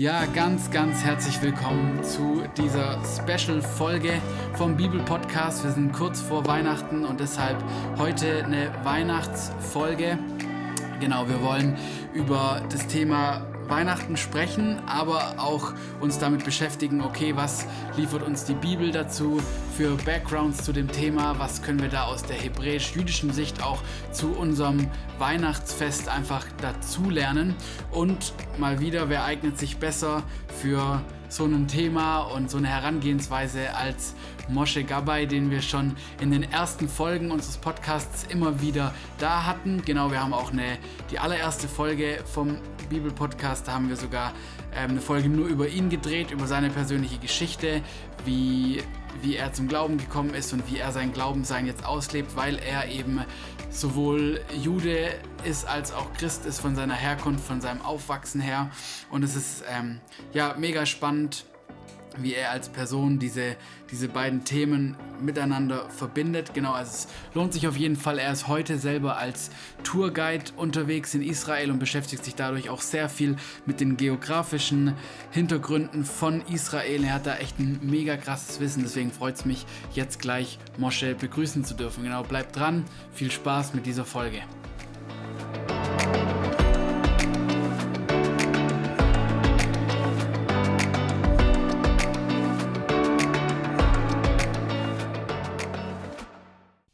Ja, ganz, ganz herzlich willkommen zu dieser Special-Folge vom Bibel-Podcast. Wir sind kurz vor Weihnachten und deshalb heute eine Weihnachtsfolge. Genau, wir wollen über das Thema Weihnachten sprechen, aber auch uns damit beschäftigen, okay, was liefert uns die Bibel dazu für Backgrounds zu dem Thema, was können wir da aus der hebräisch-jüdischen Sicht auch zu unserem Weihnachtsfest einfach dazu lernen und mal wieder, wer eignet sich besser für so ein Thema und so eine Herangehensweise als Moshe Gabay, den wir schon in den ersten Folgen unseres Podcasts immer wieder da hatten. Genau, wir haben auch eine, die allererste Folge vom Bibelpodcast, da haben wir sogar ähm, eine Folge nur über ihn gedreht, über seine persönliche Geschichte, wie, wie er zum Glauben gekommen ist und wie er sein Glaubensein jetzt auslebt, weil er eben sowohl Jude ist als auch Christ ist von seiner Herkunft, von seinem Aufwachsen her. Und es ist ähm, ja mega spannend wie er als Person diese, diese beiden Themen miteinander verbindet. Genau, also es lohnt sich auf jeden Fall. Er ist heute selber als Tourguide unterwegs in Israel und beschäftigt sich dadurch auch sehr viel mit den geografischen Hintergründen von Israel. Er hat da echt ein mega krasses Wissen, deswegen freut es mich, jetzt gleich Mosche begrüßen zu dürfen. Genau, bleibt dran. Viel Spaß mit dieser Folge.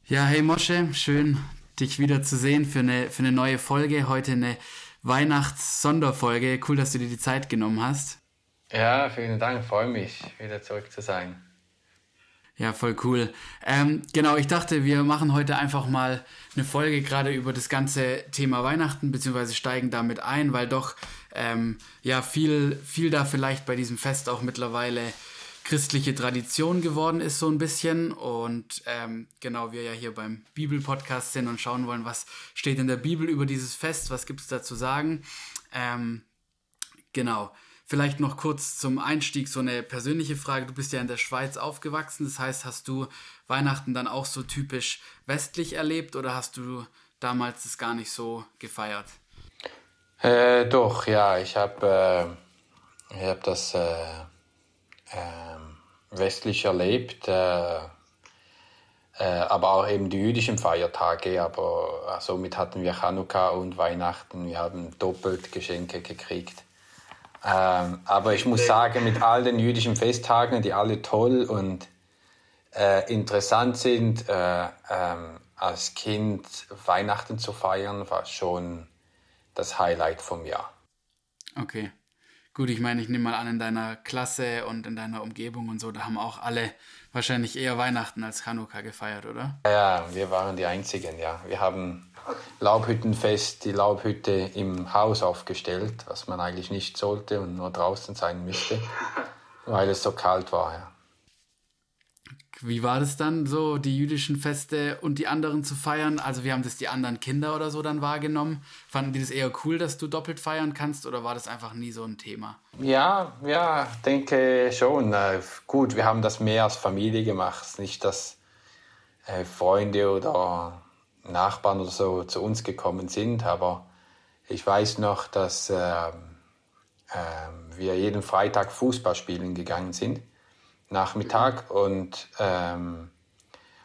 Ja, hey Mosche, schön dich wieder zu sehen für eine, für eine neue Folge. Heute eine Weihnachts-Sonderfolge. Cool, dass du dir die Zeit genommen hast. Ja, vielen Dank. Freue mich, wieder zurück zu sein. Ja, voll cool. Ähm, genau, ich dachte, wir machen heute einfach mal eine Folge gerade über das ganze Thema Weihnachten, beziehungsweise steigen damit ein, weil doch ähm, ja viel, viel da vielleicht bei diesem Fest auch mittlerweile christliche Tradition geworden ist, so ein bisschen. Und ähm, genau, wir ja hier beim Bibel-Podcast sind und schauen wollen, was steht in der Bibel über dieses Fest, was gibt es da zu sagen. Ähm, genau. Vielleicht noch kurz zum Einstieg so eine persönliche Frage. Du bist ja in der Schweiz aufgewachsen, das heißt, hast du Weihnachten dann auch so typisch westlich erlebt oder hast du damals das gar nicht so gefeiert? Äh, doch, ja, ich habe äh, hab das äh, westlich erlebt, äh, äh, aber auch eben die jüdischen Feiertage. Aber äh, somit hatten wir Chanukka und Weihnachten. Wir haben doppelt Geschenke gekriegt. Ähm, aber ich muss sagen, mit all den jüdischen Festtagen, die alle toll und äh, interessant sind, äh, ähm, als Kind Weihnachten zu feiern, war schon das Highlight vom Jahr. Okay. Gut, ich meine, ich nehme mal an, in deiner Klasse und in deiner Umgebung und so, da haben auch alle wahrscheinlich eher Weihnachten als Chanukka gefeiert, oder? Ja, wir waren die Einzigen, ja. Wir haben Laubhüttenfest, die Laubhütte im Haus aufgestellt, was man eigentlich nicht sollte und nur draußen sein müsste, weil es so kalt war, ja. Wie war das dann so, die jüdischen Feste und die anderen zu feiern? Also wie haben das die anderen Kinder oder so dann wahrgenommen? Fanden die das eher cool, dass du doppelt feiern kannst oder war das einfach nie so ein Thema? Ja, ja, denke schon. Äh, gut, wir haben das mehr als Familie gemacht, nicht dass äh, Freunde oder Nachbarn oder so zu uns gekommen sind, aber ich weiß noch, dass äh, äh, wir jeden Freitag Fußball spielen gegangen sind Nachmittag und ähm,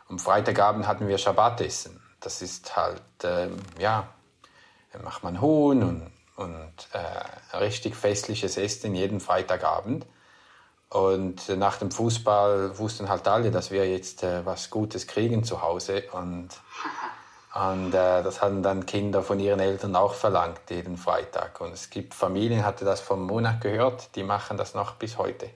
am Freitagabend hatten wir Schabbatessen. Das ist halt, ähm, ja, macht man Huhn und, und äh, richtig festliches Essen jeden Freitagabend. Und nach dem Fußball wussten halt alle, dass wir jetzt äh, was Gutes kriegen zu Hause. Und, und äh, das hatten dann Kinder von ihren Eltern auch verlangt, jeden Freitag. Und es gibt Familien, hatte das vom Monat gehört, die machen das noch bis heute.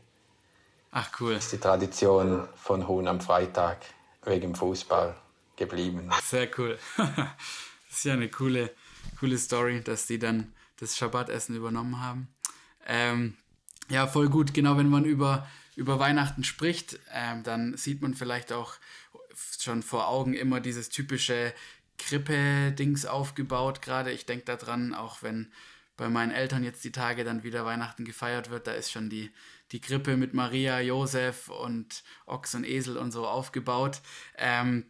Ach cool. Ist die Tradition von Huhn am Freitag wegen Fußball geblieben. Sehr cool. das ist ja eine coole, coole Story, dass die dann das Schabbatessen übernommen haben. Ähm, ja, voll gut. Genau, wenn man über, über Weihnachten spricht, ähm, dann sieht man vielleicht auch schon vor Augen immer dieses typische Krippe-Dings aufgebaut. Gerade ich denke daran, auch wenn bei meinen Eltern jetzt die Tage dann wieder Weihnachten gefeiert wird, da ist schon die, die Krippe mit Maria, Josef und Ochs und Esel und so aufgebaut. Ähm,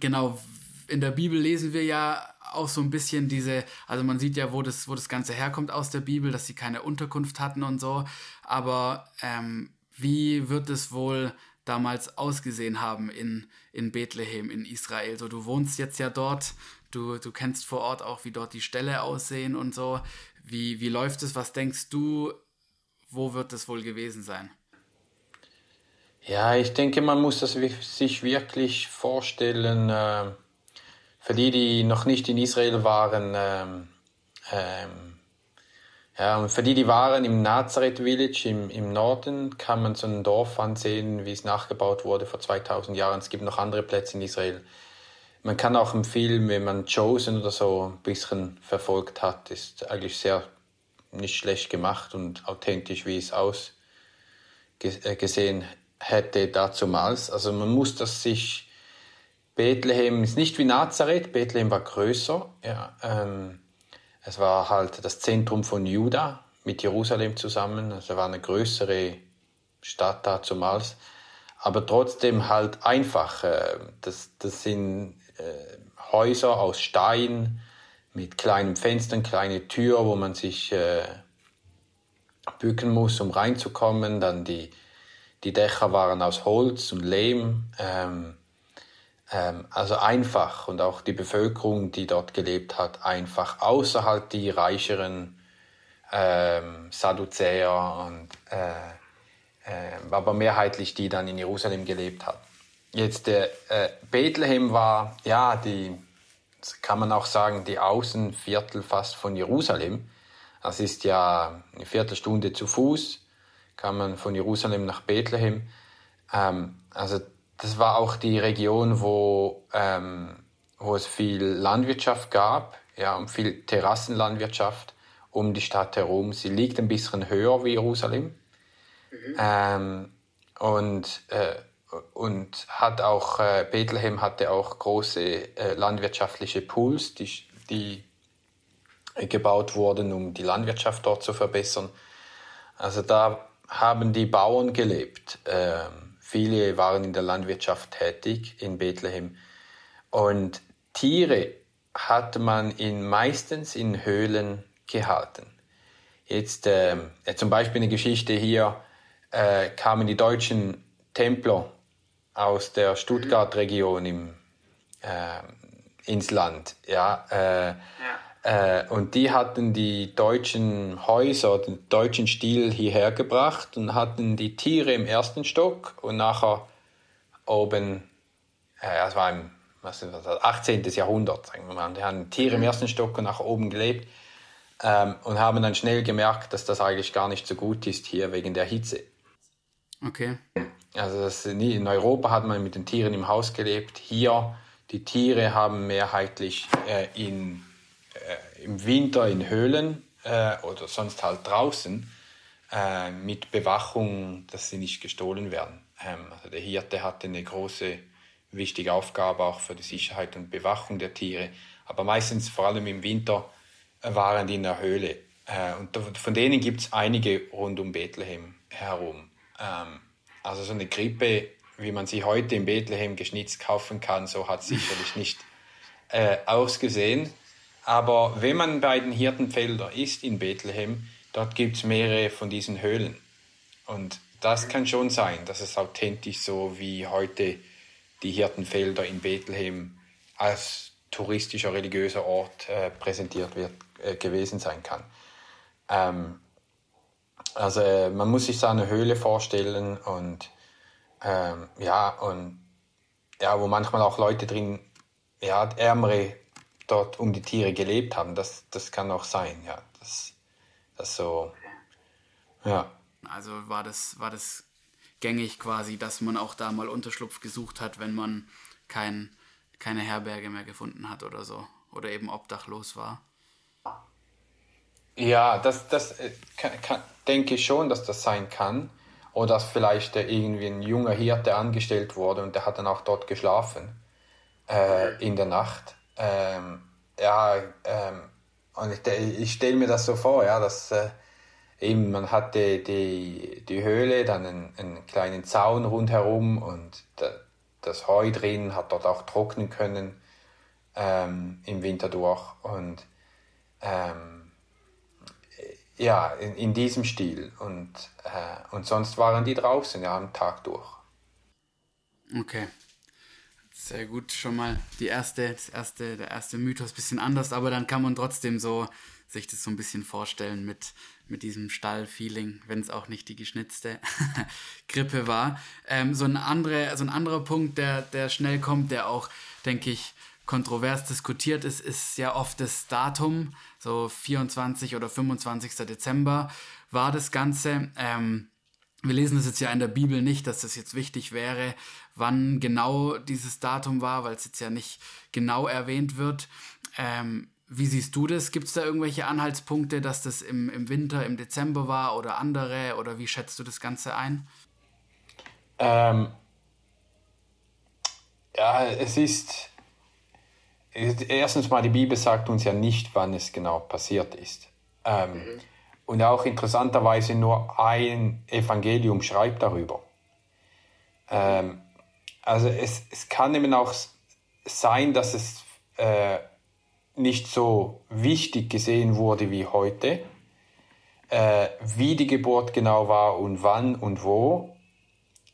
genau, in der Bibel lesen wir ja auch so ein bisschen diese, also man sieht ja, wo das, wo das Ganze herkommt aus der Bibel, dass sie keine Unterkunft hatten und so. Aber ähm, wie wird es wohl damals ausgesehen haben in, in Bethlehem, in Israel? So, du wohnst jetzt ja dort, du, du kennst vor Ort auch, wie dort die Ställe aussehen und so. Wie, wie läuft es? Was denkst du, wo wird es wohl gewesen sein? Ja, ich denke, man muss das sich wirklich vorstellen. Äh, für die, die noch nicht in Israel waren, ähm, ähm, ja, für die, die waren im Nazareth Village im, im Norden, kann man so ein Dorf ansehen, wie es nachgebaut wurde vor 2000 Jahren. Es gibt noch andere Plätze in Israel. Man kann auch im Film, wenn man Chosen oder so ein bisschen verfolgt hat, ist eigentlich sehr nicht schlecht gemacht und authentisch, wie es ausgesehen äh, hätte dazumals. Also man muss das sich, Bethlehem ist nicht wie Nazareth, Bethlehem war größer, ja, ähm, es war halt das Zentrum von Juda mit Jerusalem zusammen, also war eine größere Stadt dazumals, aber trotzdem halt einfach. Äh, das, das sind äh, Häuser aus Stein mit kleinen Fenstern, kleine Tür, wo man sich äh, bücken muss, um reinzukommen. Dann die die Dächer waren aus Holz und Lehm, ähm, ähm, also einfach und auch die Bevölkerung, die dort gelebt hat, einfach, außer halt die reicheren ähm, Sadduzäer und äh, äh, aber mehrheitlich die dann in Jerusalem gelebt hat. Jetzt äh, Bethlehem war ja die kann man auch sagen die Außenviertel fast von Jerusalem. Das ist ja eine Viertelstunde zu Fuß kam man von Jerusalem nach Bethlehem. Ähm, also das war auch die Region, wo, ähm, wo es viel Landwirtschaft gab, ja, und viel Terrassenlandwirtschaft um die Stadt herum. Sie liegt ein bisschen höher wie Jerusalem. Mhm. Ähm, und, äh, und hat auch, äh, Bethlehem hatte auch große äh, landwirtschaftliche Pools, die, die gebaut wurden, um die Landwirtschaft dort zu verbessern. Also da haben die Bauern gelebt. Ähm, viele waren in der Landwirtschaft tätig in Bethlehem. Und Tiere hat man in, meistens in Höhlen gehalten. Jetzt äh, zum Beispiel eine Geschichte hier, äh, kamen die deutschen Templer aus der Stuttgart-Region im, äh, ins Land. Ja, äh, ja. Äh, und die hatten die deutschen Häuser, den deutschen Stil hierher gebracht und hatten die Tiere im ersten Stock und nachher oben, äh, das war im was ist das, 18. Jahrhundert, sagen wir mal. Die haben Tiere im mhm. ersten Stock und nach oben gelebt ähm, und haben dann schnell gemerkt, dass das eigentlich gar nicht so gut ist hier wegen der Hitze. Okay. Also das, in Europa hat man mit den Tieren im Haus gelebt. Hier, die Tiere haben mehrheitlich äh, in äh, im Winter in Höhlen äh, oder sonst halt draußen äh, mit Bewachung, dass sie nicht gestohlen werden. Ähm, also der Hirte hatte eine große, wichtige Aufgabe auch für die Sicherheit und Bewachung der Tiere. Aber meistens, vor allem im Winter, waren die in der Höhle. Äh, und von denen gibt es einige rund um Bethlehem herum. Ähm, also so eine Krippe, wie man sie heute in Bethlehem geschnitzt kaufen kann, so hat sicherlich nicht äh, ausgesehen. Aber wenn man bei den Hirtenfeldern ist in Bethlehem, dort gibt es mehrere von diesen Höhlen. Und das kann schon sein, dass es authentisch so wie heute die Hirtenfelder in Bethlehem als touristischer, religiöser Ort äh, präsentiert wird, äh, gewesen sein kann. Ähm, also äh, man muss sich so eine Höhle vorstellen und ähm, ja, und ja, wo manchmal auch Leute drin, ja, ärmere dort um die Tiere gelebt haben. Das, das kann auch sein, ja. Das, das so, ja. Also war das, war das gängig quasi, dass man auch da mal Unterschlupf gesucht hat, wenn man kein, keine Herberge mehr gefunden hat oder so. Oder eben obdachlos war. Ja, das, das äh, kann, kann, denke ich schon, dass das sein kann. Oder dass vielleicht irgendwie ein junger Hirte angestellt wurde und der hat dann auch dort geschlafen äh, in der Nacht. Ähm, ja, ähm, und ich, ich stelle mir das so vor, ja, dass äh, eben man hatte die, die Höhle, dann einen, einen kleinen Zaun rundherum und da, das Heu drin hat dort auch trocknen können. ähm, im Winter durch. Und ähm, ja, in, in, diesem Stil. Und, äh, und sonst waren die draußen, ja, am Tag durch. Okay. Sehr gut, schon mal die erste, das erste, der erste Mythos ein bisschen anders, aber dann kann man trotzdem so sich das so ein bisschen vorstellen mit, mit diesem Stall-Feeling, wenn es auch nicht die geschnitzte Grippe war. Ähm, so, ein andere, so ein anderer Punkt, der, der schnell kommt, der auch, denke ich, kontrovers diskutiert ist, ist ja oft das Datum, so 24 oder 25. Dezember war das Ganze. Ähm, wir lesen das jetzt ja in der Bibel nicht, dass das jetzt wichtig wäre, wann genau dieses Datum war, weil es jetzt ja nicht genau erwähnt wird. Ähm, wie siehst du das? Gibt es da irgendwelche Anhaltspunkte, dass das im, im Winter, im Dezember war oder andere? Oder wie schätzt du das Ganze ein? Ähm, ja, es ist. Erstens mal, die Bibel sagt uns ja nicht, wann es genau passiert ist. Ähm, mhm. Und auch interessanterweise nur ein Evangelium schreibt darüber. Ähm, also es, es kann eben auch sein, dass es äh, nicht so wichtig gesehen wurde wie heute, äh, wie die Geburt genau war und wann und wo.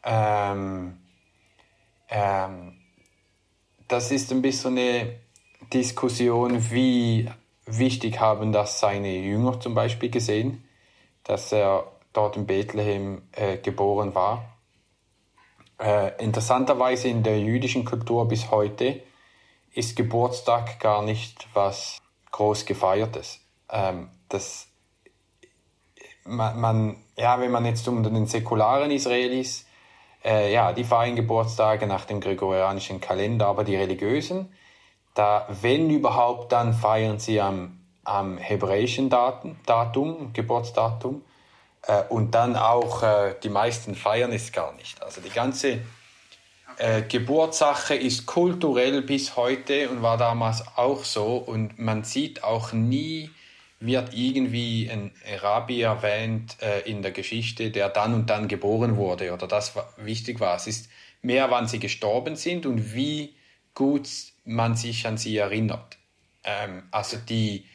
Ähm, ähm, das ist ein bisschen eine Diskussion, wie wichtig haben das seine Jünger zum Beispiel gesehen, dass er dort in Bethlehem äh, geboren war. Äh, interessanterweise in der jüdischen Kultur bis heute ist Geburtstag gar nicht was groß gefeiertes. Ähm, das, man, man, ja, wenn man jetzt unter den säkularen Israelis, äh, ja, die feiern Geburtstage nach dem gregorianischen Kalender, aber die religiösen, da, wenn überhaupt, dann feiern sie am, am hebräischen Datum, Datum Geburtsdatum. Äh, und dann auch, äh, die meisten feiern es gar nicht. Also die ganze äh, Geburtssache ist kulturell bis heute und war damals auch so. Und man sieht auch nie, wird irgendwie ein Rabbi erwähnt äh, in der Geschichte, der dann und dann geboren wurde oder das wichtig war. Es ist mehr, wann sie gestorben sind und wie gut man sich an sie erinnert. Ähm, also die,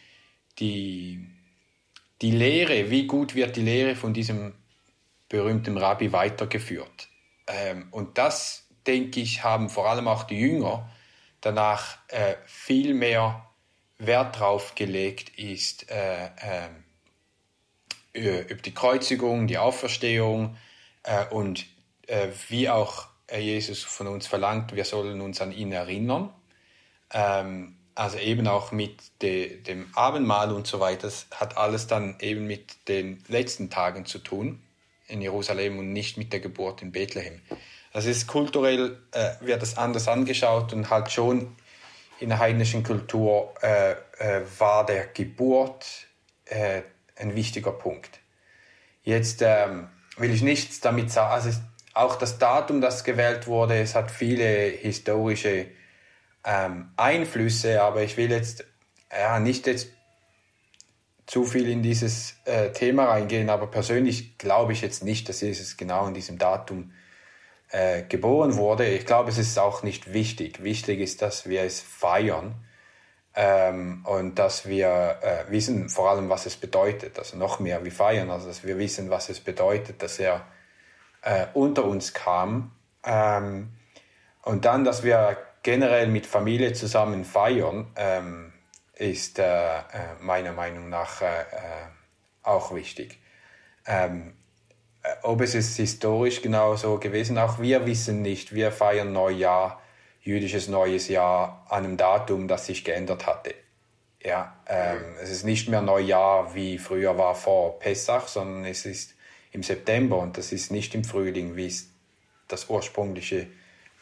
die, die Lehre, wie gut wird die Lehre von diesem berühmten Rabbi weitergeführt. Ähm, und das denke ich, haben vor allem auch die Jünger danach äh, viel mehr Wert drauf gelegt ist, äh, äh, über die Kreuzigung, die Auferstehung äh, und äh, wie auch äh, Jesus von uns verlangt, wir sollen uns an ihn erinnern. Ähm, also eben auch mit de, dem Abendmahl und so weiter, das hat alles dann eben mit den letzten Tagen zu tun in Jerusalem und nicht mit der Geburt in Bethlehem. Das ist kulturell, äh, wird das anders angeschaut und halt schon in der heidnischen Kultur äh, äh, war der Geburt äh, ein wichtiger Punkt. Jetzt ähm, will ich nichts damit sagen, also auch das Datum, das gewählt wurde, es hat viele historische ähm, Einflüsse, aber ich will jetzt ja, nicht jetzt zu viel in dieses äh, Thema reingehen, aber persönlich glaube ich jetzt nicht, dass Jesus genau in diesem Datum äh, geboren wurde. Ich glaube, es ist auch nicht wichtig. Wichtig ist, dass wir es feiern ähm, und dass wir äh, wissen vor allem, was es bedeutet. Also noch mehr wie feiern, also dass wir wissen, was es bedeutet, dass er äh, unter uns kam. Ähm, und dann, dass wir generell mit Familie zusammen feiern, ähm, ist äh, äh, meiner Meinung nach äh, auch wichtig. Ähm, äh, ob es ist historisch genau so gewesen, auch wir wissen nicht. Wir feiern Neujahr, jüdisches neues Jahr, an einem Datum, das sich geändert hatte. Ja, ähm, mhm. es ist nicht mehr Neujahr, wie früher war vor Pessach, sondern es ist im September und das ist nicht im Frühling, wie es das ursprüngliche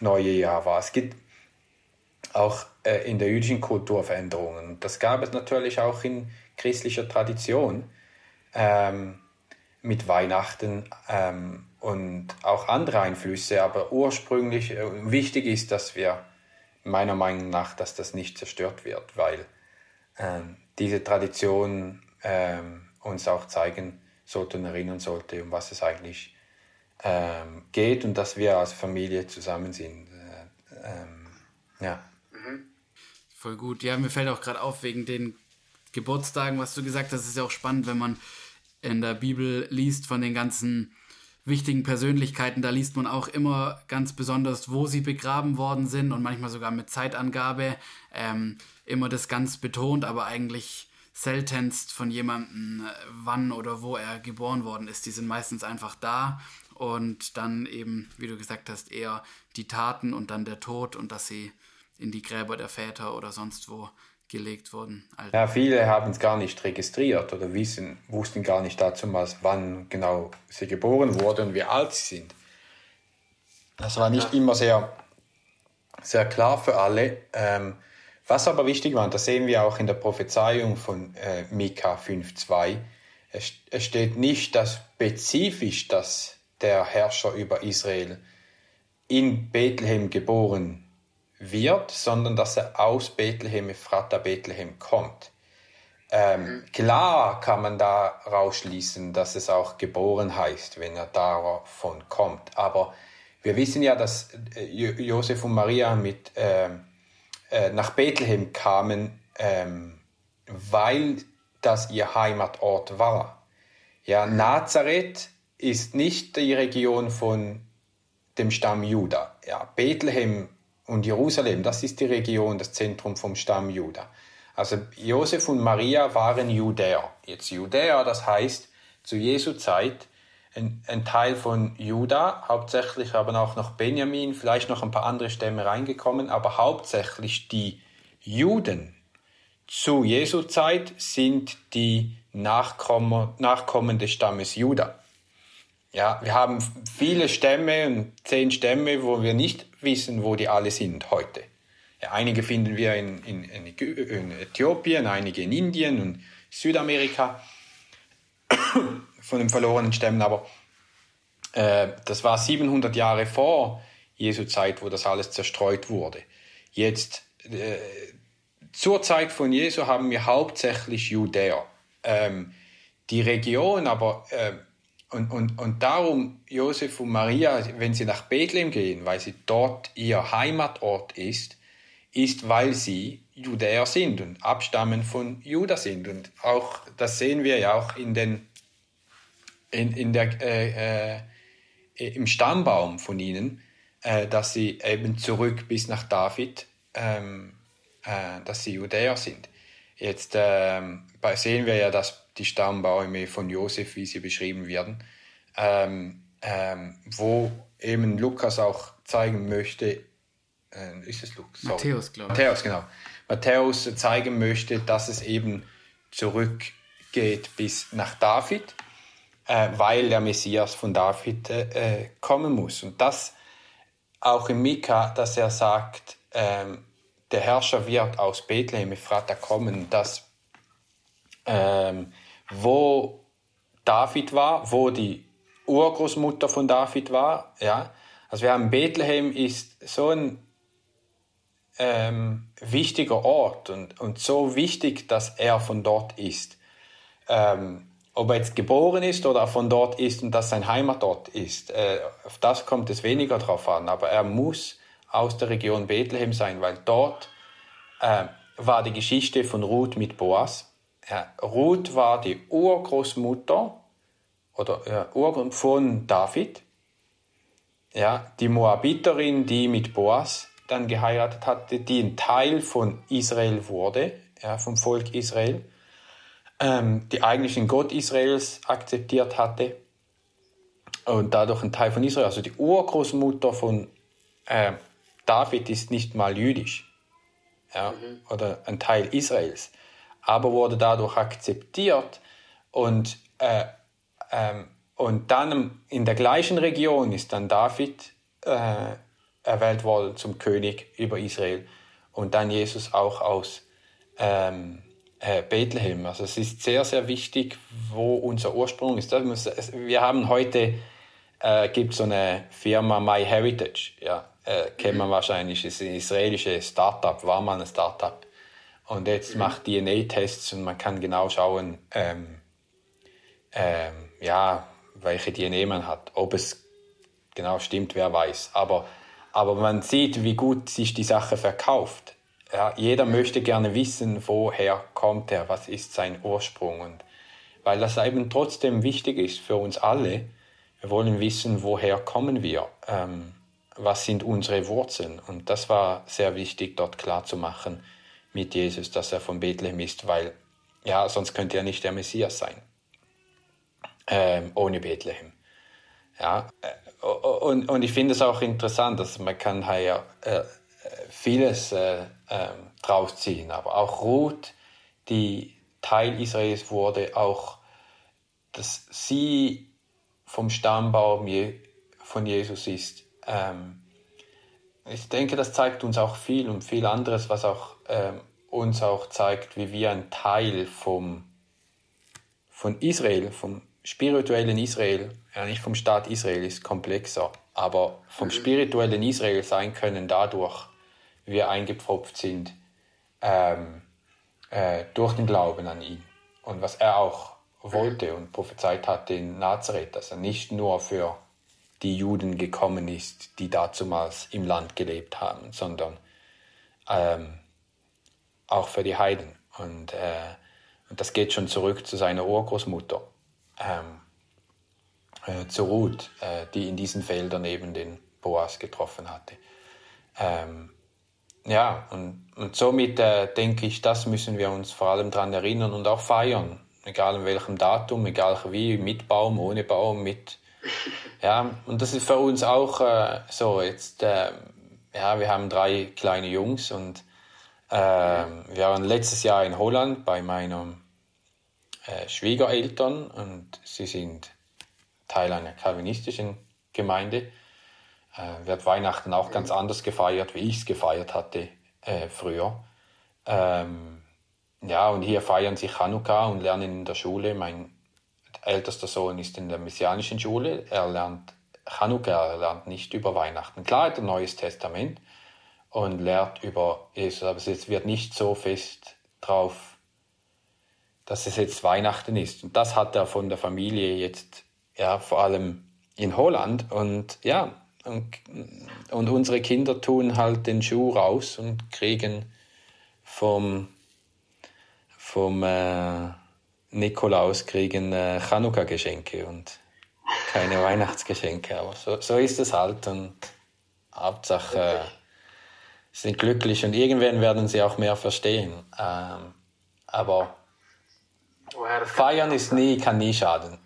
neue Jahr war. Es gibt auch äh, in der jüdischen Kultur Veränderungen. Das gab es natürlich auch in christlicher Tradition. Ähm, mit Weihnachten ähm, und auch andere Einflüsse, aber ursprünglich äh, wichtig ist, dass wir meiner Meinung nach, dass das nicht zerstört wird, weil ähm, diese Tradition ähm, uns auch zeigen sollte und erinnern sollte, um was es eigentlich ähm, geht und dass wir als Familie zusammen sind. Äh, ähm, ja. Voll gut. Ja, mir fällt auch gerade auf, wegen den Geburtstagen, was du gesagt hast, ist ja auch spannend, wenn man in der Bibel liest von den ganzen wichtigen Persönlichkeiten, da liest man auch immer ganz besonders, wo sie begraben worden sind und manchmal sogar mit Zeitangabe ähm, immer das ganz betont, aber eigentlich seltenst von jemandem, äh, wann oder wo er geboren worden ist. Die sind meistens einfach da und dann eben, wie du gesagt hast, eher die Taten und dann der Tod und dass sie in die Gräber der Väter oder sonst wo gelegt wurden. Also ja, viele haben es gar nicht registriert oder wissen, wussten gar nicht dazu, wann genau sie geboren wurden und wie alt sie sind. Das war nicht immer sehr, sehr klar für alle. Ähm, was aber wichtig war, und das sehen wir auch in der Prophezeiung von äh, Mika 5,2, es, es steht nicht, dass spezifisch, dass der Herrscher über Israel in Bethlehem geboren wird, sondern dass er aus Bethlehem, Ephrata Bethlehem kommt. Ähm, mhm. Klar kann man da rausschließen, dass es auch geboren heißt, wenn er davon kommt. Aber wir wissen ja, dass äh, Josef und Maria mit, äh, äh, nach Bethlehem kamen, ähm, weil das ihr Heimatort war. Ja. Nazareth ist nicht die Region von dem Stamm Juda. Ja, Bethlehem und Jerusalem, das ist die Region, das Zentrum vom Stamm Juda. Also Josef und Maria waren Judäer. Jetzt Judäer, das heißt zu Jesu Zeit ein, ein, Teil von Juda, hauptsächlich aber auch noch Benjamin, vielleicht noch ein paar andere Stämme reingekommen, aber hauptsächlich die Juden zu Jesu Zeit sind die Nachkommen, Nachkommen des Stammes Juda. Ja, wir haben viele Stämme und zehn Stämme, wo wir nicht wissen, wo die alle sind heute. Ja, einige finden wir in, in, in, Äthiopien, einige in Indien und Südamerika von den verlorenen Stämmen, aber äh, das war 700 Jahre vor Jesu Zeit, wo das alles zerstreut wurde. Jetzt, äh, zur Zeit von Jesu haben wir hauptsächlich Judäer. Ähm, die Region aber äh, und, und, und darum, Josef und Maria, wenn sie nach Bethlehem gehen, weil sie dort ihr Heimatort ist, ist, weil sie Judäer sind und Abstammen von Juda sind. Und auch das sehen wir ja auch in den, in, in der, äh, äh, im Stammbaum von ihnen, äh, dass sie eben zurück bis nach David, ähm, äh, dass sie Judäer sind. Jetzt ähm, sehen wir ja, dass die Stammbäume von Josef, wie sie beschrieben werden, ähm, ähm, wo eben Lukas auch zeigen möchte, äh, ist es Lukas? Matthäus, glaube ich. Matthäus, genau. Matthäus zeigen möchte, dass es eben zurückgeht bis nach David, äh, weil der Messias von David äh, kommen muss. Und das auch in Mika, dass er sagt, ähm, der Herrscher wird aus Bethlehem, Ephrata kommen, dass ähm, wo David war, wo die Urgroßmutter von David war. Ja? Also wir haben Bethlehem ist so ein ähm, wichtiger Ort und, und so wichtig, dass er von dort ist. Ähm, ob er jetzt geboren ist oder von dort ist und das sein Heimatort ist, äh, auf das kommt es weniger drauf an. Aber er muss aus der Region Bethlehem sein, weil dort äh, war die Geschichte von Ruth mit Boas. Ja, Ruth war die Urgroßmutter oder ja, Urgrund von David. Ja, die Moabiterin, die mit Boas dann geheiratet hatte, die ein Teil von Israel wurde, ja, vom Volk Israel, ähm, die eigentlich den Gott Israels akzeptiert hatte und dadurch ein Teil von Israel. Also die Urgroßmutter von äh, David ist nicht mal jüdisch ja, mhm. oder ein Teil Israels aber wurde dadurch akzeptiert und, äh, ähm, und dann in der gleichen Region ist dann David äh, erwählt worden zum König über Israel und dann Jesus auch aus ähm, äh, Bethlehem. Also es ist sehr, sehr wichtig, wo unser Ursprung ist. Wir haben heute, äh, gibt so eine Firma MyHeritage, ja, äh, kennt man wahrscheinlich, ist ein israelisches Startup, war mal ein Startup. Und jetzt mhm. macht DNA-Tests und man kann genau schauen, ähm, ähm, ja, welche DNA man hat. Ob es genau stimmt, wer weiß. Aber, aber man sieht, wie gut sich die Sache verkauft. ja, jeder möchte gerne wissen, woher kommt er, was ist sein Ursprung. Und weil das eben trotzdem wichtig ist für uns alle, wir wollen wissen, woher kommen wir, ähm, was sind unsere Wurzeln. Und das war sehr wichtig, dort klar zu machen mit Jesus, dass er von Bethlehem ist, weil ja, sonst könnte er nicht der Messias sein, ähm, ohne Bethlehem. Ja, äh, und, und ich finde es auch interessant, dass man kann hier äh, vieles äh, äh, draus ziehen, aber auch Ruth, die Teil Israels wurde, auch, dass sie vom Stammbaum von Jesus ist. Ähm, ich denke, das zeigt uns auch viel und viel anderes, was auch ähm, uns auch zeigt, wie wir ein Teil vom, von Israel, vom spirituellen Israel, ja nicht vom Staat Israel ist komplexer, aber vom mhm. spirituellen Israel sein können dadurch, wie wir eingepfropft sind ähm, äh, durch den Glauben an ihn und was er auch wollte und prophezeit hat in Nazareth, dass er nicht nur für die Juden gekommen ist, die dazumals im Land gelebt haben, sondern ähm, auch für die Heiden. Und, äh, und das geht schon zurück zu seiner Urgroßmutter, ähm, äh, zu Ruth, äh, die in diesen Feldern eben den Boas getroffen hatte. Ähm, ja, und, und somit äh, denke ich, das müssen wir uns vor allem daran erinnern und auch feiern, egal in welchem Datum, egal wie, mit Baum, ohne Baum, mit. Ja, und das ist für uns auch äh, so. Jetzt, äh, ja, wir haben drei kleine Jungs und wir waren letztes Jahr in Holland bei meinen äh, Schwiegereltern und sie sind Teil einer kalvinistischen Gemeinde. Äh, wird Weihnachten auch ganz anders gefeiert, wie ich es gefeiert hatte äh, früher. Ähm, ja, und hier feiern sie Chanukka und lernen in der Schule. Mein ältester Sohn ist in der messianischen Schule. Er lernt Chanukka, er lernt nicht über Weihnachten. Klar hat er ein Neues Testament und lernt über Jesus, aber es wird nicht so fest drauf, dass es jetzt Weihnachten ist. Und das hat er von der Familie jetzt, ja, vor allem in Holland. Und ja, und, und unsere Kinder tun halt den Schuh raus und kriegen vom, vom äh, Nikolaus kriegen äh, Chanukka-Geschenke und keine Weihnachtsgeschenke. Aber so, so ist es halt und Hauptsache sind glücklich und irgendwann werden sie auch mehr verstehen. Ähm, aber feiern ist nie, kann nie schaden.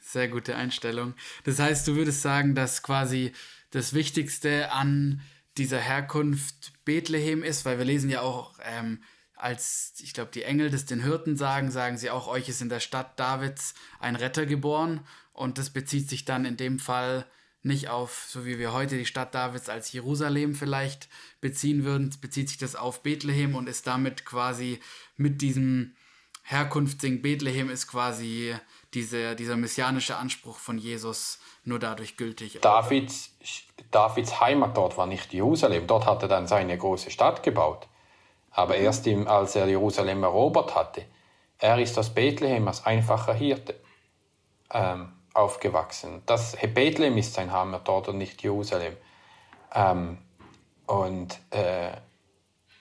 Sehr gute Einstellung. Das heißt, du würdest sagen, dass quasi das Wichtigste an dieser Herkunft Bethlehem ist, weil wir lesen ja auch, ähm, als ich glaube, die Engel das den Hirten sagen, sagen sie auch, euch ist in der Stadt Davids ein Retter geboren. Und das bezieht sich dann in dem Fall nicht auf, so wie wir heute die Stadt Davids als Jerusalem vielleicht beziehen würden, bezieht sich das auf Bethlehem und ist damit quasi mit diesem Herkunftsding Bethlehem ist quasi diese, dieser messianische Anspruch von Jesus nur dadurch gültig. Davids, Davids Heimatort war nicht Jerusalem. Dort hat er dann seine große Stadt gebaut. Aber erst im, als er Jerusalem erobert hatte, er ist aus Bethlehem als einfacher Hirte ähm, aufgewachsen. Das, Bethlehem ist sein Heimatort und nicht Jerusalem. Ähm, und äh,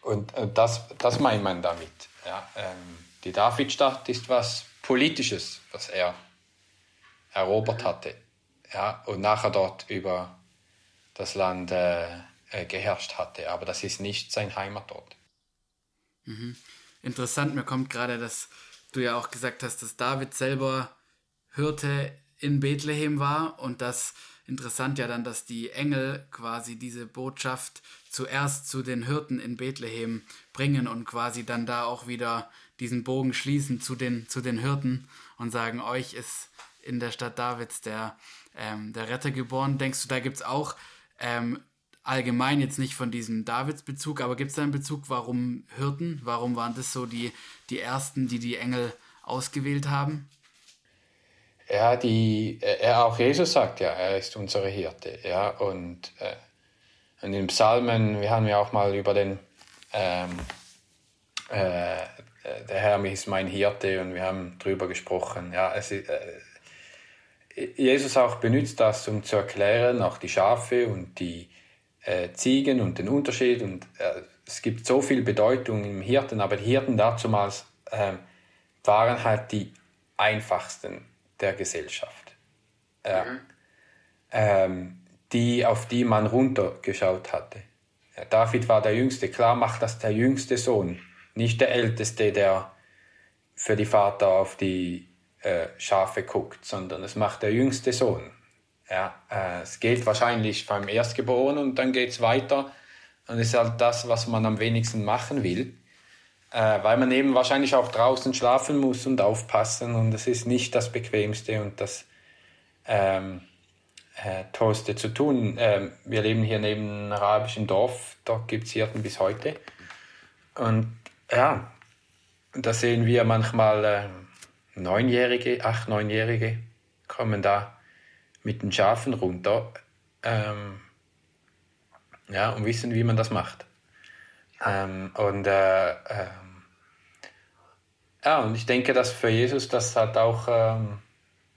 und äh, das, das meint man damit. Ja, ähm, die Davidstadt ist was Politisches, was er erobert hatte. Ja, und nachher dort über das Land äh, äh, geherrscht hatte. Aber das ist nicht sein Heimatort. Mhm. Interessant, mir kommt gerade, dass du ja auch gesagt hast, dass David selber Hirte in Bethlehem war und das interessant ja dann, dass die Engel quasi diese Botschaft zuerst zu den Hirten in Bethlehem bringen und quasi dann da auch wieder diesen Bogen schließen zu den, zu den Hirten und sagen, euch ist in der Stadt Davids der, ähm, der Retter geboren. Denkst du, da gibt es auch ähm, allgemein jetzt nicht von diesem Davids-Bezug, aber gibt es da einen Bezug, warum Hirten? Warum waren das so die, die ersten, die die Engel ausgewählt haben? Ja, die, er, auch Jesus sagt ja, er ist unsere Hirte. Ja, und, äh, in den Psalmen, wir haben ja auch mal über den, ähm, äh, der Herr ist mein Hirte und wir haben darüber gesprochen. Ja, es äh, Jesus auch benutzt das, um zu erklären, auch die Schafe und die äh, Ziegen und den Unterschied. Und äh, es gibt so viel Bedeutung im Hirten, aber die Hirten dazumals ähm, waren halt die einfachsten der Gesellschaft. Ja. Mhm. Ähm, die, auf die man runtergeschaut hatte. Ja, David war der Jüngste. Klar macht das der jüngste Sohn, nicht der Älteste, der für die Vater auf die äh, Schafe guckt, sondern es macht der jüngste Sohn. Ja, äh, es geht wahrscheinlich beim Erstgeborenen und dann geht es weiter. Und ist halt das, was man am wenigsten machen will, äh, weil man eben wahrscheinlich auch draußen schlafen muss und aufpassen und es ist nicht das Bequemste und das ähm, äh, Tollste zu tun. Ähm, wir leben hier neben einem arabischen Dorf, dort gibt es Hirten bis heute. Und ja, da sehen wir manchmal äh, Neunjährige, acht, Neunjährige kommen da mit den Schafen runter ähm, ja, und wissen, wie man das macht. Ähm, und, äh, ähm, ja, und ich denke, dass für Jesus das halt auch ähm,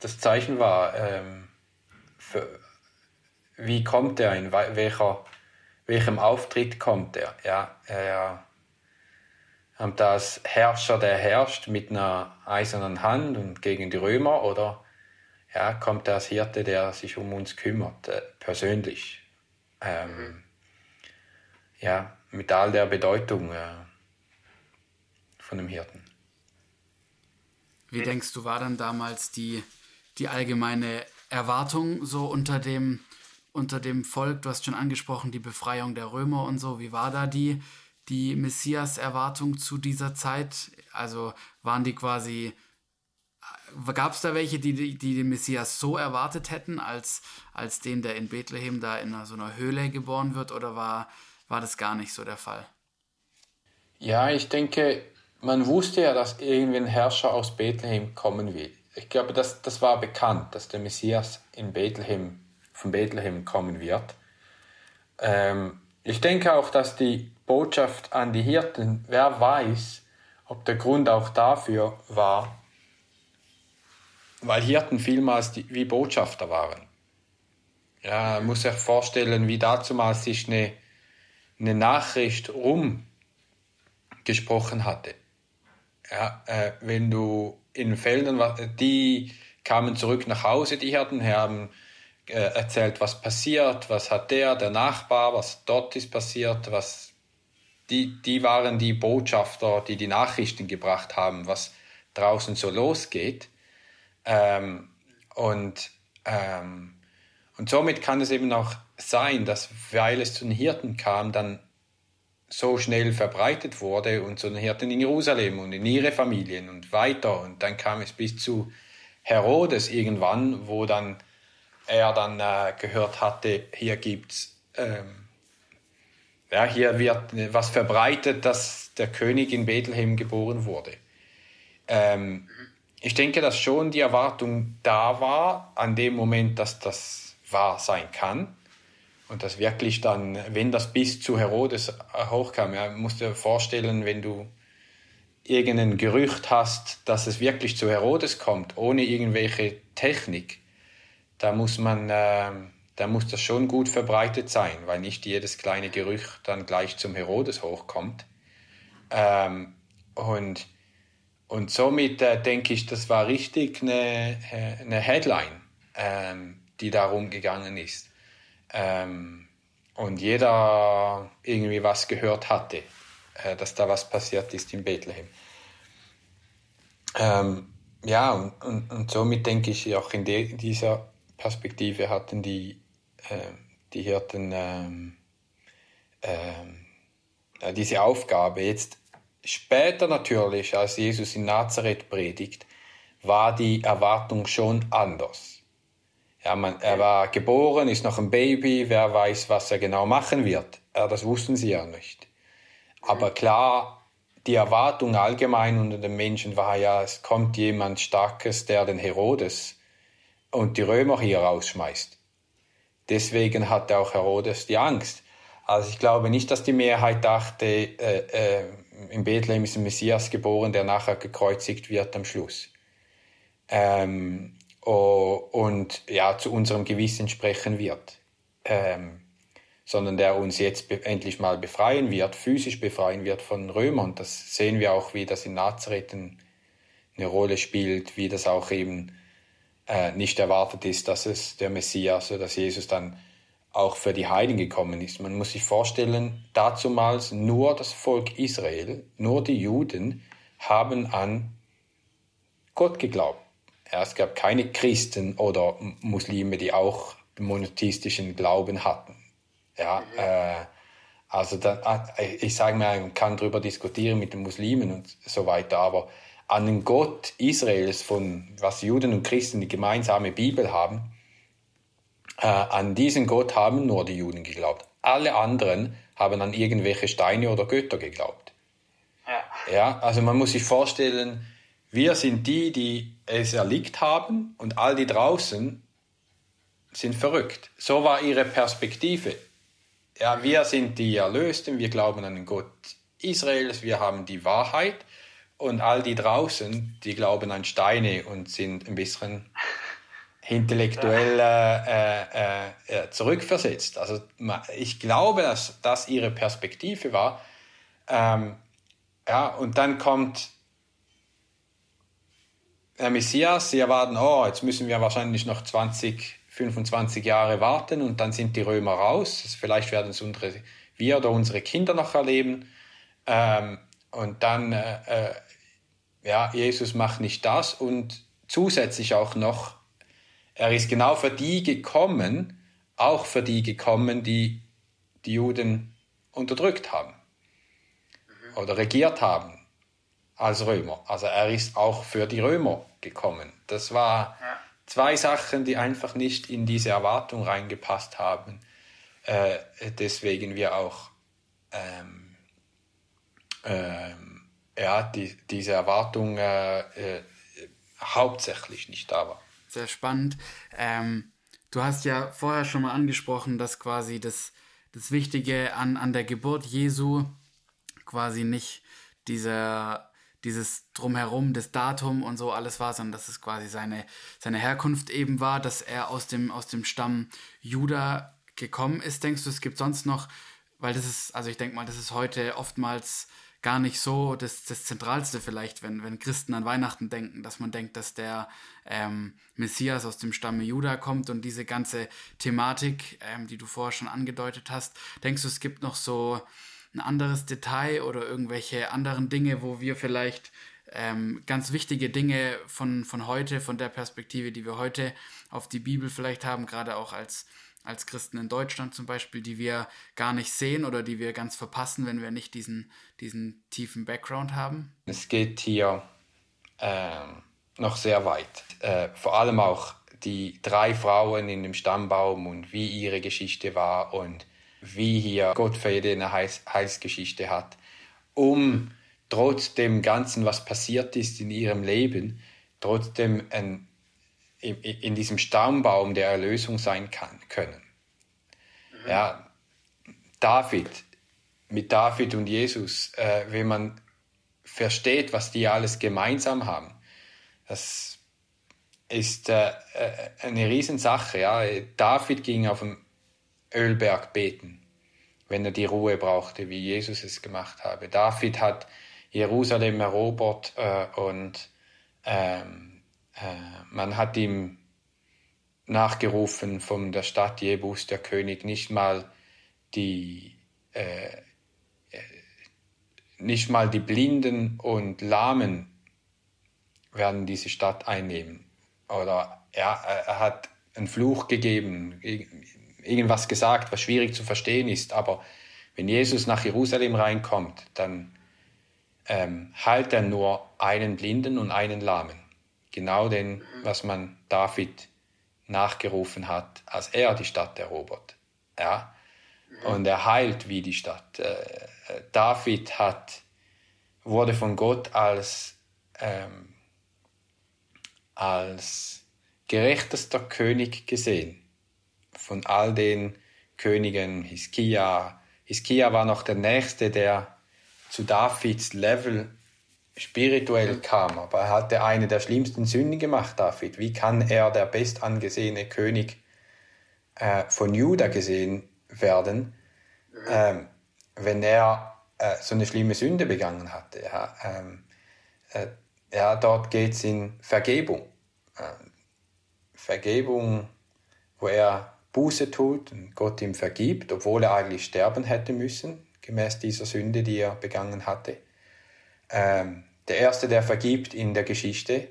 das Zeichen war, ähm, für, wie kommt er, in welcher, welchem Auftritt kommt er. Ja, er und als Herrscher, der herrscht mit einer eisernen Hand und gegen die Römer oder ja, kommt er als Hirte, der sich um uns kümmert, äh, persönlich. Ähm, mhm. Ja, mit all der Bedeutung äh, von dem Hirten. Wie denkst du, war dann damals die, die allgemeine Erwartung so unter dem, unter dem Volk? Du hast schon angesprochen, die Befreiung der Römer und so. Wie war da die, die Messias-Erwartung zu dieser Zeit? Also waren die quasi Gab es da welche, die, die, die den Messias so erwartet hätten, als, als den, der in Bethlehem da in so einer Höhle geboren wird, oder war, war das gar nicht so der Fall? Ja, ich denke, man wusste ja, dass irgendwie ein Herrscher aus Bethlehem kommen will. Ich glaube, das, das war bekannt, dass der Messias in Bethlehem, von Bethlehem kommen wird. Ähm, ich denke auch, dass die Botschaft an die Hirten, wer weiß, ob der Grund auch dafür war, weil Hirten vielmals die, wie Botschafter waren. Ja, man muss sich vorstellen, wie damals sich eine, eine Nachricht rumgesprochen hatte. Ja, äh, wenn du in Feldern, die kamen zurück nach Hause, die Hirten, haben äh, erzählt, was passiert, was hat der, der Nachbar, was dort ist passiert, was die, die waren die Botschafter, die die Nachrichten gebracht haben, was draußen so losgeht. Ähm, und, ähm, und somit kann es eben auch sein, dass weil es zu den Hirten kam, dann so schnell verbreitet wurde und zu den Hirten in Jerusalem und in ihre Familien und weiter. Und dann kam es bis zu Herodes irgendwann, wo dann er dann äh, gehört hatte, hier gibt's ähm, ja, hier wird was verbreitet, dass der König in Bethlehem geboren wurde. Ähm, ich denke, dass schon die Erwartung da war, an dem Moment, dass das wahr sein kann. Und dass wirklich dann, wenn das bis zu Herodes hochkam, ja, musst dir vorstellen, wenn du irgendein Gerücht hast, dass es wirklich zu Herodes kommt, ohne irgendwelche Technik, da muss man, äh, da muss das schon gut verbreitet sein, weil nicht jedes kleine Gerücht dann gleich zum Herodes hochkommt. Ähm, und und somit äh, denke ich, das war richtig eine, äh, eine Headline, ähm, die darum gegangen ist. Ähm, und jeder irgendwie was gehört hatte, äh, dass da was passiert ist in Bethlehem. Ähm, ja, und, und, und, somit denke ich, auch in de, dieser Perspektive hatten die, äh, die Hirten ähm, ähm, diese Aufgabe, jetzt Später natürlich, als Jesus in Nazareth predigt, war die Erwartung schon anders. Ja, man, er war geboren, ist noch ein Baby, wer weiß, was er genau machen wird. Ja, das wussten sie ja nicht. Aber klar, die Erwartung allgemein unter den Menschen war ja, es kommt jemand Starkes, der den Herodes und die Römer hier rausschmeißt. Deswegen hatte auch Herodes die Angst. Also ich glaube nicht, dass die Mehrheit dachte, äh, äh, in Bethlehem ist ein Messias geboren, der nachher gekreuzigt wird am Schluss. Ähm, und ja, zu unserem Gewissen sprechen wird. Ähm, sondern der uns jetzt endlich mal befreien wird, physisch befreien wird von Römern. Das sehen wir auch, wie das in Nazareth eine Rolle spielt, wie das auch eben äh, nicht erwartet ist, dass es der Messias oder dass Jesus dann auch für die Heiden gekommen ist. Man muss sich vorstellen, dazumals nur das Volk Israel, nur die Juden haben an Gott geglaubt. Es gab keine Christen oder Muslime, die auch monotheistischen Glauben hatten. Ja, äh, also da, äh, ich sage mal, man kann darüber diskutieren mit den Muslimen und so weiter, aber an den Gott Israels, von was Juden und Christen die gemeinsame Bibel haben, äh, an diesen Gott haben nur die Juden geglaubt. Alle anderen haben an irgendwelche Steine oder Götter geglaubt. Ja. ja, also man muss sich vorstellen, wir sind die, die es erlickt haben und all die draußen sind verrückt. So war ihre Perspektive. Ja, wir sind die Erlösten, wir glauben an den Gott Israels, wir haben die Wahrheit und all die draußen, die glauben an Steine und sind ein bisschen intellektuell äh, äh, äh, zurückversetzt. Also ich glaube, dass das ihre Perspektive war. Ähm, ja, und dann kommt der Messias, sie erwarten, oh, jetzt müssen wir wahrscheinlich noch 20, 25 Jahre warten und dann sind die Römer raus. Vielleicht werden es unsere, wir oder unsere Kinder noch erleben. Ähm, und dann, äh, äh ja, Jesus macht nicht das und zusätzlich auch noch er ist genau für die gekommen, auch für die gekommen, die die Juden unterdrückt haben mhm. oder regiert haben als Römer. Also er ist auch für die Römer gekommen. Das war ja. zwei Sachen, die einfach nicht in diese Erwartung reingepasst haben. Äh, deswegen wir auch ähm, ähm, ja, die, diese Erwartung äh, äh, hauptsächlich nicht da war sehr spannend. Ähm, du hast ja vorher schon mal angesprochen, dass quasi das, das Wichtige an, an der Geburt Jesu quasi nicht dieser, dieses Drumherum, das Datum und so alles war, sondern dass es quasi seine, seine Herkunft eben war, dass er aus dem, aus dem Stamm Juda gekommen ist. Denkst du, es gibt sonst noch, weil das ist, also ich denke mal, das ist heute oftmals gar nicht so das, das Zentralste vielleicht, wenn, wenn Christen an Weihnachten denken, dass man denkt, dass der ähm, Messias aus dem Stamme Juda kommt und diese ganze Thematik, ähm, die du vorher schon angedeutet hast. Denkst du, es gibt noch so ein anderes Detail oder irgendwelche anderen Dinge, wo wir vielleicht ähm, ganz wichtige Dinge von, von heute, von der Perspektive, die wir heute auf die Bibel vielleicht haben, gerade auch als als Christen in Deutschland zum Beispiel, die wir gar nicht sehen oder die wir ganz verpassen, wenn wir nicht diesen, diesen tiefen Background haben? Es geht hier äh, noch sehr weit. Äh, vor allem auch die drei Frauen in dem Stammbaum und wie ihre Geschichte war und wie hier Gott für jede eine Heils Heilsgeschichte hat, um trotz dem Ganzen, was passiert ist in ihrem Leben, trotzdem ein in, in diesem Stammbaum der Erlösung sein kann, können. Mhm. Ja, David, mit David und Jesus, äh, wenn man versteht, was die alles gemeinsam haben, das ist äh, äh eine Riesensache. Ja. David ging auf dem Ölberg beten, wenn er die Ruhe brauchte, wie Jesus es gemacht habe. David hat Jerusalem erobert äh, und ähm, äh, man hat ihm nachgerufen von der Stadt Jebus, der König, nicht mal die, äh, äh, nicht mal die Blinden und Lahmen werden diese Stadt einnehmen. Oder ja, er hat einen Fluch gegeben, irgendwas gesagt, was schwierig zu verstehen ist. Aber wenn Jesus nach Jerusalem reinkommt, dann ähm, heilt er nur einen Blinden und einen Lahmen. Genau den, was man David nachgerufen hat, als er die Stadt erobert. Ja? Und er heilt wie die Stadt. Äh, David hat, wurde von Gott als, ähm, als gerechtester König gesehen. Von all den Königen, Hiskia. Hiskia war noch der Nächste, der zu Davids Level spirituell kam, aber er hatte eine der schlimmsten Sünden gemacht, David. Wie kann er der bestangesehene König äh, von Juda gesehen werden, ähm, wenn er äh, so eine schlimme Sünde begangen hatte. Ja, ähm, äh, ja dort geht es in Vergebung. Äh, Vergebung, wo er Buße tut und Gott ihm vergibt, obwohl er eigentlich sterben hätte müssen, gemäß dieser Sünde, die er begangen hatte. Ähm, der erste, der vergibt in der Geschichte,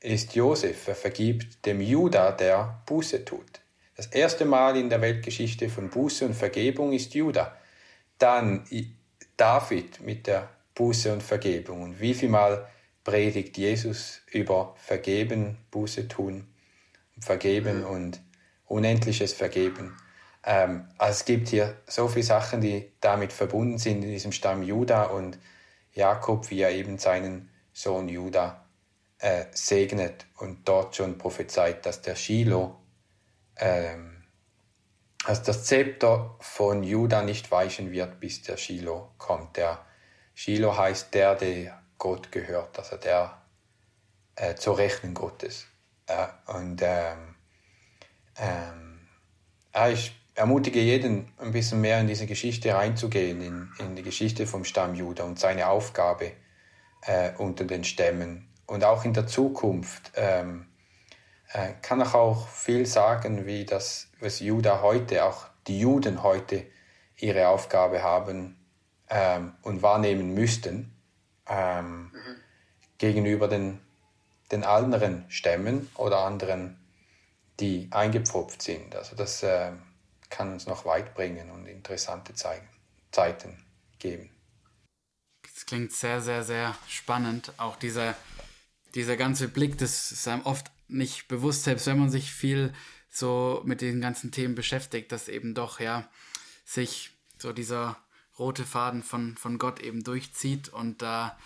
ist Josef. Er vergibt dem Judah, der Buße tut. Das erste Mal in der Weltgeschichte von Buße und Vergebung ist Judah. Dann David mit der Buße und Vergebung. Und wie viel Mal predigt Jesus über Vergeben, Buße tun, Vergeben und unendliches Vergeben. Ähm, also es gibt hier so viele Sachen, die damit verbunden sind in diesem Stamm Juda und Jakob, wie er eben seinen Sohn Juda äh, segnet und dort schon prophezeit, dass der Shiloh, ähm, dass das Zepter von Juda nicht weichen wird, bis der Shiloh kommt. Der Shiloh heißt der, der Gott gehört, also der äh, zur Rechten Gottes. Äh, und ähm, ähm, ich ermutige jeden, ein bisschen mehr in diese Geschichte reinzugehen, in, in die Geschichte vom Stamm Juda und seine Aufgabe äh, unter den Stämmen. Und auch in der Zukunft ähm, äh, kann ich auch viel sagen, wie das, was Juda heute, auch die Juden heute ihre Aufgabe haben ähm, und wahrnehmen müssten ähm, mhm. gegenüber den, den anderen Stämmen oder anderen, die eingepfropft sind. Also das äh, kann uns noch weit bringen und interessante Zeigen, Zeiten geben. Das klingt sehr, sehr, sehr spannend. Auch dieser, dieser ganze Blick, das ist einem oft nicht bewusst, selbst wenn man sich viel so mit den ganzen Themen beschäftigt, dass eben doch, ja, sich so dieser rote Faden von, von Gott eben durchzieht und da,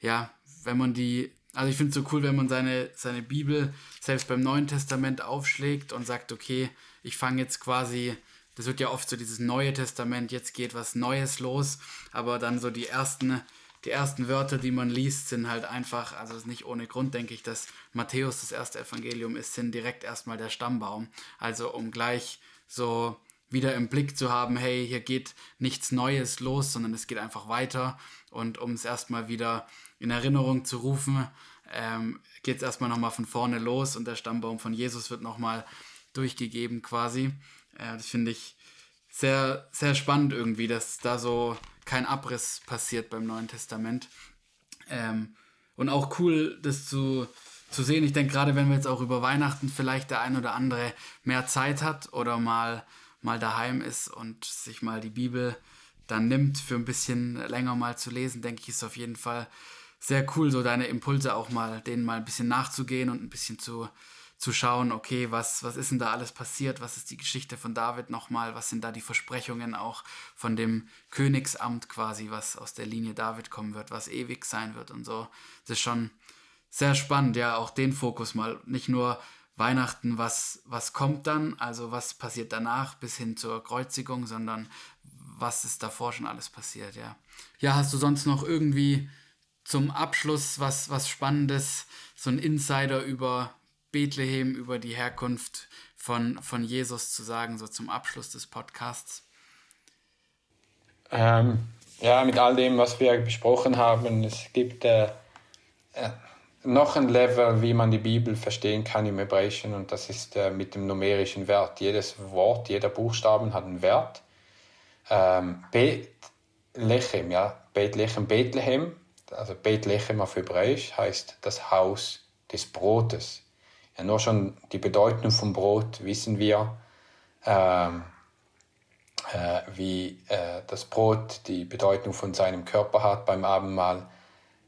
ja, wenn man die also ich finde es so cool, wenn man seine, seine Bibel selbst beim Neuen Testament aufschlägt und sagt, okay, ich fange jetzt quasi das wird ja oft so dieses Neue Testament, jetzt geht was Neues los, aber dann so die ersten, die ersten Wörter, die man liest, sind halt einfach, also nicht ohne Grund denke ich, dass Matthäus das erste Evangelium ist, sind direkt erstmal der Stammbaum. Also um gleich so wieder im Blick zu haben, hey, hier geht nichts Neues los, sondern es geht einfach weiter. Und um es erstmal wieder in Erinnerung zu rufen, ähm, geht es erstmal nochmal von vorne los und der Stammbaum von Jesus wird nochmal durchgegeben quasi. Ja, das finde ich sehr, sehr spannend irgendwie, dass da so kein Abriss passiert beim Neuen Testament. Ähm, und auch cool, das zu, zu sehen. Ich denke, gerade wenn wir jetzt auch über Weihnachten vielleicht der ein oder andere mehr Zeit hat oder mal, mal daheim ist und sich mal die Bibel dann nimmt, für ein bisschen länger mal zu lesen, denke ich, ist auf jeden Fall sehr cool, so deine Impulse auch mal, denen mal ein bisschen nachzugehen und ein bisschen zu, zu schauen, okay, was, was ist denn da alles passiert, was ist die Geschichte von David nochmal, was sind da die Versprechungen auch von dem Königsamt quasi, was aus der Linie David kommen wird, was ewig sein wird und so. Das ist schon sehr spannend, ja, auch den Fokus mal, nicht nur Weihnachten, was, was kommt dann, also was passiert danach bis hin zur Kreuzigung, sondern was ist davor schon alles passiert, ja. Ja, hast du sonst noch irgendwie zum Abschluss was, was Spannendes, so ein Insider über Bethlehem, über die Herkunft von, von Jesus zu sagen, so zum Abschluss des Podcasts? Ähm, ja, mit all dem, was wir besprochen haben, es gibt äh, äh, noch ein Level, wie man die Bibel verstehen kann im Hebräischen und das ist äh, mit dem numerischen Wert. Jedes Wort, jeder Buchstaben hat einen Wert. Ähm, Bethlehem, ja, Bethlehem, Bethlehem, also Bethlehem auf Hebräisch heißt das Haus des Brotes. Ja, nur schon die Bedeutung vom Brot wissen wir, ähm, äh, wie äh, das Brot die Bedeutung von seinem Körper hat beim Abendmahl.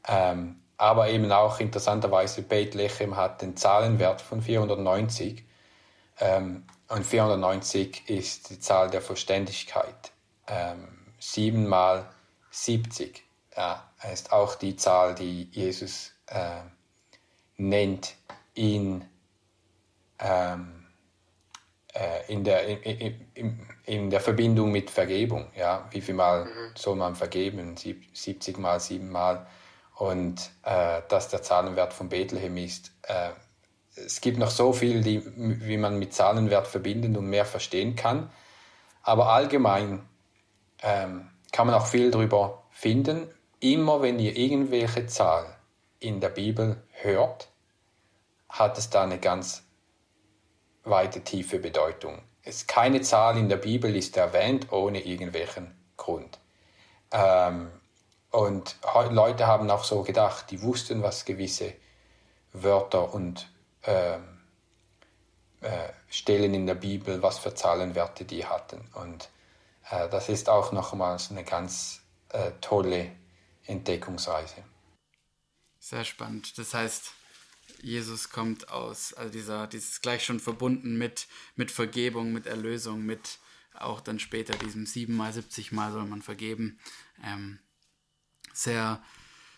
Ähm, aber eben auch interessanterweise Bethlehem hat den Zahlenwert von 490. Ähm, und 490 ist die Zahl der Verständigkeit. Ähm, 7 mal 70 ja, ist auch die Zahl, die Jesus äh, nennt in ähm, äh, in, der, in, in, in, der Verbindung mit Vergebung. Ja? Wie viel Mal mhm. soll man vergeben? 70 Mal, 7 Mal. Und äh, dass der Zahlenwert von Bethlehem ist. Äh, es gibt noch so viel, die, wie man mit Zahlenwert verbinden und mehr verstehen kann. Aber allgemein ähm, kann man auch viel darüber finden. Immer wenn ihr irgendwelche Zahl in der Bibel hört, hat es da eine ganz weite, tiefe Bedeutung. Es, keine Zahl in der Bibel ist erwähnt ohne irgendwelchen Grund. Ähm, und Leute haben auch so gedacht, die wussten, was gewisse Wörter und ähm, äh, Stellen in der Bibel, was für Zahlenwerte die hatten. Und äh, das ist auch nochmals eine ganz äh, tolle Entdeckungsreise. Sehr spannend. Das heißt, Jesus kommt aus, also dieser, dieses gleich schon verbunden mit, mit Vergebung, mit Erlösung, mit auch dann später diesem siebenmal, siebzigmal soll man vergeben. Ähm, sehr,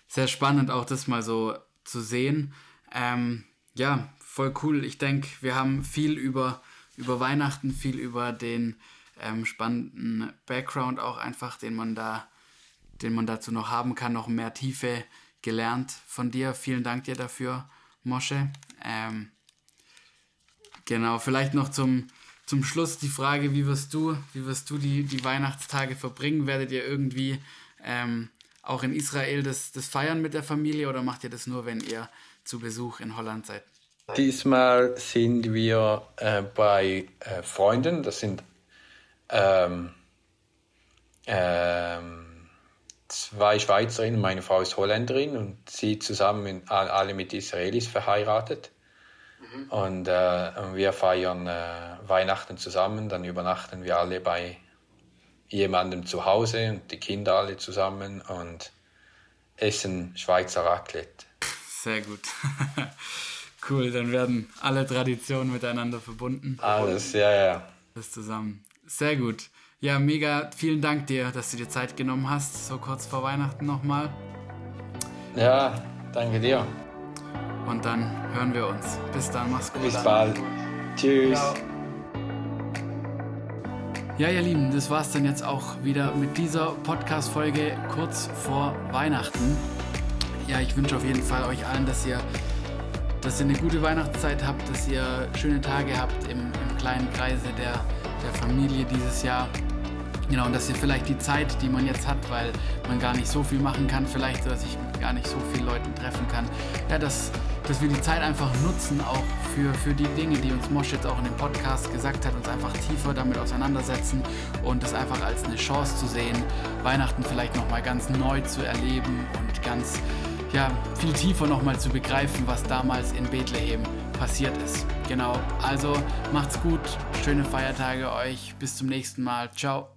sehr spannend auch das mal so zu sehen. Ähm, ja, voll cool. Ich denke, wir haben viel über, über Weihnachten, viel über den ähm, spannenden Background auch einfach, den man da, den man dazu noch haben kann, noch mehr Tiefe gelernt von dir. Vielen Dank dir dafür, Mosche. Ähm, genau, vielleicht noch zum, zum Schluss die Frage, wie wirst du, wie wirst du die, die Weihnachtstage verbringen? Werdet ihr irgendwie ähm, auch in Israel das, das feiern mit der Familie oder macht ihr das nur, wenn ihr zu Besuch in Holland seid? Diesmal sind wir äh, bei äh, Freunden, das sind ähm, ähm, zwei Schweizerinnen, meine Frau ist Holländerin und sie zusammen alle mit Israelis verheiratet. Mhm. Und äh, wir feiern äh, Weihnachten zusammen, dann übernachten wir alle bei jemandem zu Hause und die Kinder alle zusammen und essen Schweizer Raclette. Sehr gut. cool, dann werden alle Traditionen miteinander verbunden. Alles, ja, ja. Das zusammen. Sehr gut. Ja, mega vielen Dank dir, dass du dir Zeit genommen hast, so kurz vor Weihnachten nochmal. Ja, danke dir. Und dann hören wir uns. Bis dann, mach's gut. Bis bald. Tschüss. Ciao. Ja, ihr Lieben, das war's dann jetzt auch wieder mit dieser Podcast-Folge kurz vor Weihnachten. Ja, ich wünsche auf jeden Fall euch allen, dass ihr, dass ihr eine gute Weihnachtszeit habt, dass ihr schöne Tage habt im, im kleinen Kreise der, der Familie dieses Jahr. Genau, und dass ihr vielleicht die Zeit, die man jetzt hat, weil man gar nicht so viel machen kann, vielleicht, sich mit gar nicht so vielen Leuten treffen kann, ja, dass dass wir die Zeit einfach nutzen, auch für, für die Dinge, die uns Mosch jetzt auch in dem Podcast gesagt hat, uns einfach tiefer damit auseinandersetzen und das einfach als eine Chance zu sehen, Weihnachten vielleicht nochmal ganz neu zu erleben und ganz ja, viel tiefer nochmal zu begreifen, was damals in Bethlehem passiert ist. Genau, also macht's gut, schöne Feiertage euch, bis zum nächsten Mal, ciao.